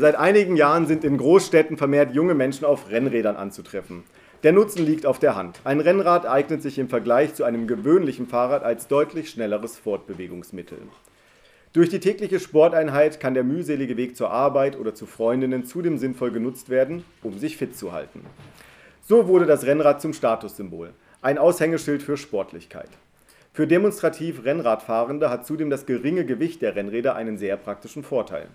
Seit einigen Jahren sind in Großstädten vermehrt junge Menschen auf Rennrädern anzutreffen. Der Nutzen liegt auf der Hand. Ein Rennrad eignet sich im Vergleich zu einem gewöhnlichen Fahrrad als deutlich schnelleres Fortbewegungsmittel. Durch die tägliche Sporteinheit kann der mühselige Weg zur Arbeit oder zu Freundinnen zudem sinnvoll genutzt werden, um sich fit zu halten. So wurde das Rennrad zum Statussymbol, ein Aushängeschild für Sportlichkeit. Für demonstrativ Rennradfahrende hat zudem das geringe Gewicht der Rennräder einen sehr praktischen Vorteil.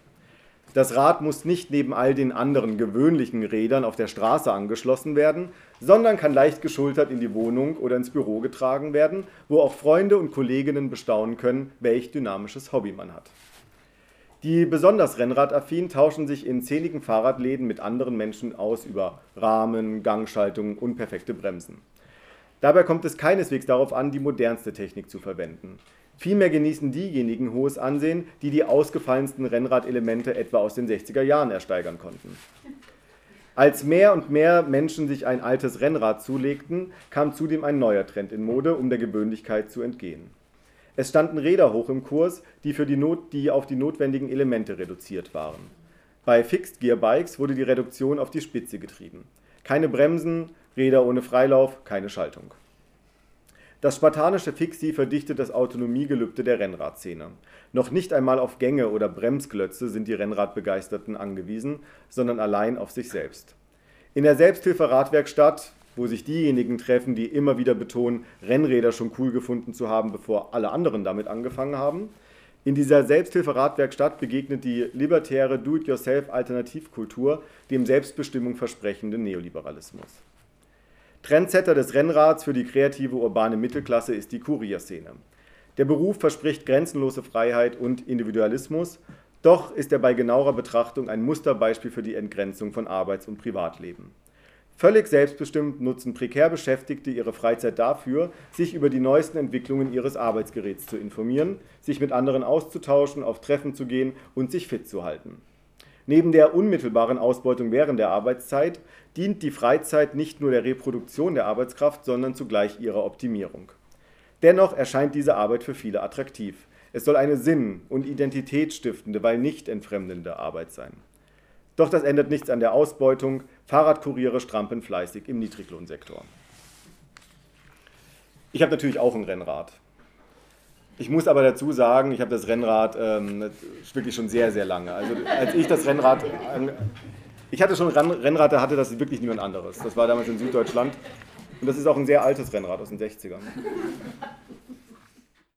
Das Rad muss nicht neben all den anderen gewöhnlichen Rädern auf der Straße angeschlossen werden, sondern kann leicht geschultert in die Wohnung oder ins Büro getragen werden, wo auch Freunde und Kolleginnen bestaunen können, welch dynamisches Hobby man hat. Die besonders Rennradaffinen tauschen sich in zähligen Fahrradläden mit anderen Menschen aus über Rahmen, Gangschaltungen und perfekte Bremsen. Dabei kommt es keineswegs darauf an, die modernste Technik zu verwenden. Vielmehr genießen diejenigen hohes Ansehen, die die ausgefallensten Rennradelemente etwa aus den 60er Jahren ersteigern konnten. Als mehr und mehr Menschen sich ein altes Rennrad zulegten, kam zudem ein neuer Trend in Mode, um der Gewöhnlichkeit zu entgehen. Es standen Räder hoch im Kurs, die, für die, Not, die auf die notwendigen Elemente reduziert waren. Bei Fixed Gear Bikes wurde die Reduktion auf die Spitze getrieben. Keine Bremsen, Räder ohne Freilauf, keine Schaltung. Das spartanische Fixie verdichtet das Autonomiegelübde der Rennradszene. Noch nicht einmal auf Gänge oder Bremsglötze sind die Rennradbegeisterten angewiesen, sondern allein auf sich selbst. In der Selbsthilfe-Radwerkstatt, wo sich diejenigen treffen, die immer wieder betonen, Rennräder schon cool gefunden zu haben, bevor alle anderen damit angefangen haben, in dieser Selbsthilfe-Radwerkstatt begegnet die libertäre Do-it-yourself-Alternativkultur dem Selbstbestimmung versprechenden Neoliberalismus. Trendsetter des Rennrads für die kreative urbane Mittelklasse ist die Kurierszene. Der Beruf verspricht grenzenlose Freiheit und Individualismus, doch ist er bei genauer Betrachtung ein Musterbeispiel für die Entgrenzung von Arbeits- und Privatleben. Völlig selbstbestimmt nutzen prekär Beschäftigte ihre Freizeit dafür, sich über die neuesten Entwicklungen ihres Arbeitsgeräts zu informieren, sich mit anderen auszutauschen, auf Treffen zu gehen und sich fit zu halten. Neben der unmittelbaren Ausbeutung während der Arbeitszeit dient die Freizeit nicht nur der Reproduktion der Arbeitskraft, sondern zugleich ihrer Optimierung. Dennoch erscheint diese Arbeit für viele attraktiv. Es soll eine sinn- und identitätsstiftende, weil nicht entfremdende Arbeit sein. Doch das ändert nichts an der Ausbeutung. Fahrradkuriere strampeln fleißig im Niedriglohnsektor. Ich habe natürlich auch ein Rennrad. Ich muss aber dazu sagen, ich habe das Rennrad ähm, wirklich schon sehr, sehr lange. Also als ich das Rennrad, ich hatte schon ein Rennrad, da hatte das wirklich niemand anderes. Das war damals in Süddeutschland und das ist auch ein sehr altes Rennrad aus den 60ern.